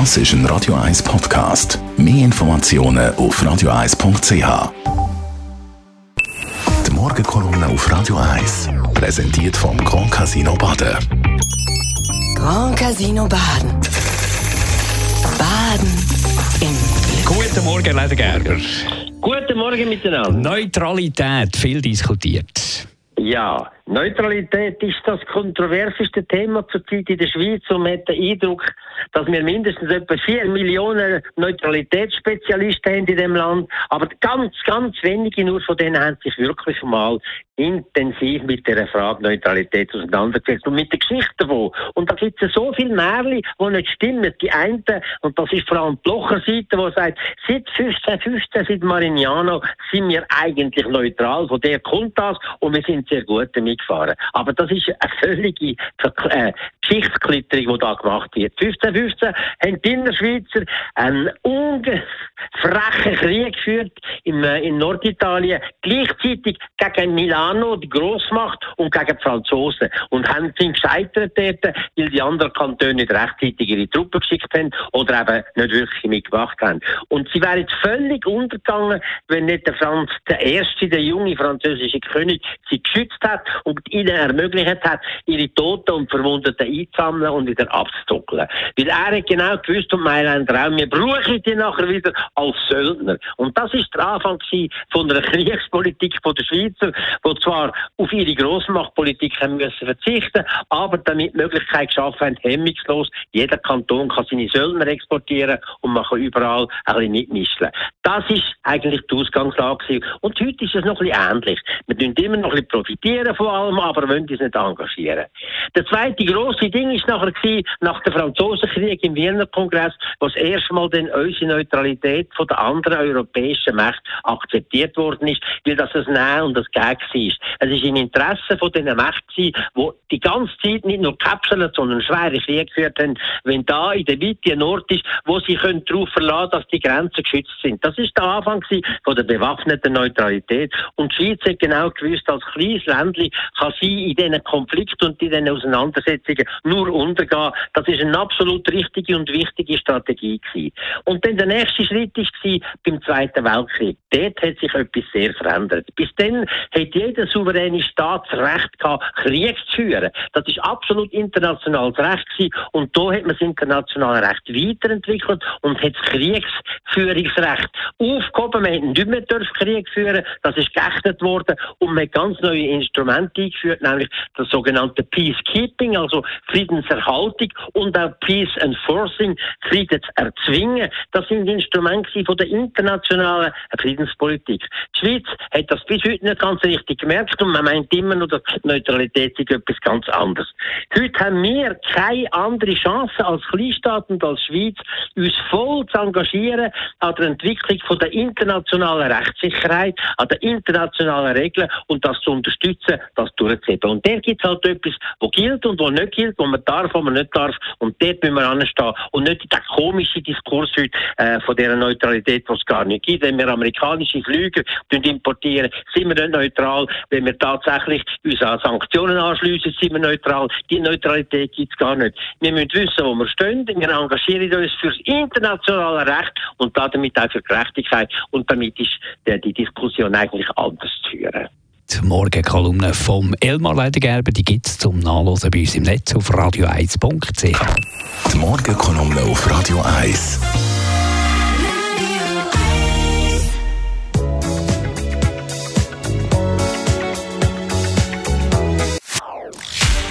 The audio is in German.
Das ist ein Radio 1 Podcast. Mehr Informationen auf radio1.ch. Die Morgenkolumne auf Radio 1 präsentiert vom Grand Casino Baden. Grand Casino Baden. Baden im Glück. Guten Morgen, Leder Gerber. Guten Morgen miteinander. Neutralität, viel diskutiert. Ja, Neutralität ist das kontroverseste Thema zurzeit in der Schweiz und man hat den Eindruck, dass wir mindestens etwa 4 Millionen Neutralitätsspezialisten haben in dem Land, aber ganz, ganz wenige nur von denen haben sich wirklich mal intensiv mit der Frage Neutralität auseinandergesetzt und mit der Geschichte davon. Und da gibt es so viele Märchen, die nicht stimmen. Die einen, und das ist vor allem die Blocher-Seite, die sagt, seit 1515, seit Marignano sind wir eigentlich neutral, von der kommt das und wir sind sehr gut damit gefahren. Aber das ist eine völlige äh, Geschichtsklitterung, die da gemacht wird. 1515 haben die Innerschweizer einen ungefrechen Krieg geführt in, äh, in Norditalien, gleichzeitig gegen Milano, die Großmacht, und gegen die Franzosen. Und haben sind gescheitert dort, weil die anderen Kantone nicht rechtzeitig ihre Truppen geschickt haben oder eben nicht wirklich mitgemacht haben. Und sie wären völlig untergegangen, wenn nicht der Franz der Erste, der junge französische König, sie geschützt hat und ihnen ermöglicht hat, ihre Toten und Verwundeten einzusammeln und wieder abzuduckeln. Weil er hat genau gewusst, und Mailänder auch, wir brauchen die nachher wieder als Söldner. Und das ist der Anfang von einer Kriegspolitik der Schweizer, die zwar auf ihre Grossmachtpolitik haben müssen verzichten, aber damit die Möglichkeit geschaffen haben, hemmungslos, jeder Kanton kann seine Söldner exportieren und man kann überall ein bisschen mitmischen. Das ist eigentlich die Ausgangslage. Und heute ist es noch ein bisschen ähnlich. Wir tun immer noch ein bisschen profitieren von allem, aber wollen uns nicht engagieren. Der zweite grosse Ding ist nachher gewesen, nach dem Franzosenkrieg im Wiener Kongress, wo das erste Mal dann unsere Neutralität von den anderen europäischen Mächten akzeptiert worden ist, weil das ein Nein und ein Gag war. Es ist im Interesse von diesen Mächten die die ganze Zeit nicht nur Kapseln, sondern schwere Kriege geführt haben, wenn da in der Mitte ein Ort ist, wo sie können darauf verlassen dass die Grenzen geschützt sind. Das ist der Anfang von der bewaffneten Neutralität. Und die Schweiz hat genau gewusst, als kleines Ländchen kann sie in diesen Konflikten und in diesen Auseinandersetzungen nur untergehen. Das ist eine absolut richtige und wichtige Strategie gewesen. Und dann der nächste Schritt war beim Zweiten Weltkrieg. Dort hat sich etwas sehr verändert. Bis dann hat jeder souveräne Staat das Recht gehabt, Krieg zu führen. Das ist absolut internationales Recht gewesen. Und da hat man das internationale Recht weiterentwickelt und hat das Kriegsführungsrecht aufgehoben. Man hat nicht mehr Krieg führen Das ist geächtet worden und man hat ganz neue Instrumente eingeführt, nämlich das sogenannte Peacekeeping, also Friedenserhaltung und auch Peace Enforcing, Frieden zu erzwingen. Das sind Instrumente von der internationalen Friedenspolitik. Die Schweiz hat das bis heute nicht ganz richtig gemerkt und man meint immer nur, dass Neutralität ist etwas ganz anderes. Heute haben wir keine andere Chance als Kleinstaat und als Schweiz, uns voll zu engagieren an der Entwicklung von der internationalen Rechtssicherheit, an den internationalen Regeln und das zu unterstützen, das durchzuheben. Und der gibt es halt etwas, was gilt und was nicht gilt, was man darf, was man nicht darf. Und dort müssen wir anstehen und nicht der komische Diskurs heute äh, von dieser Neutralität, die es gar nicht gibt. Wenn wir amerikanische Flüge importieren, sind wir nicht neutral. Wenn wir tatsächlich uns an Sanktionen anschliessen, sind wir neutral. Die Neutralität gibt es gar nicht. Wir müssen wissen, wo wir stehen. Wir engagieren uns für das internationale Recht und damit auch für Gerechtigkeit. Und damit ist die Diskussion eigentlich anders zu führen. Die Morgenkolumne vom Elmar Leidengerber, die gibt es zum Nachlesen bei uns im Netz auf radio1.ch. Die Morgenkolumne auf Radio 1.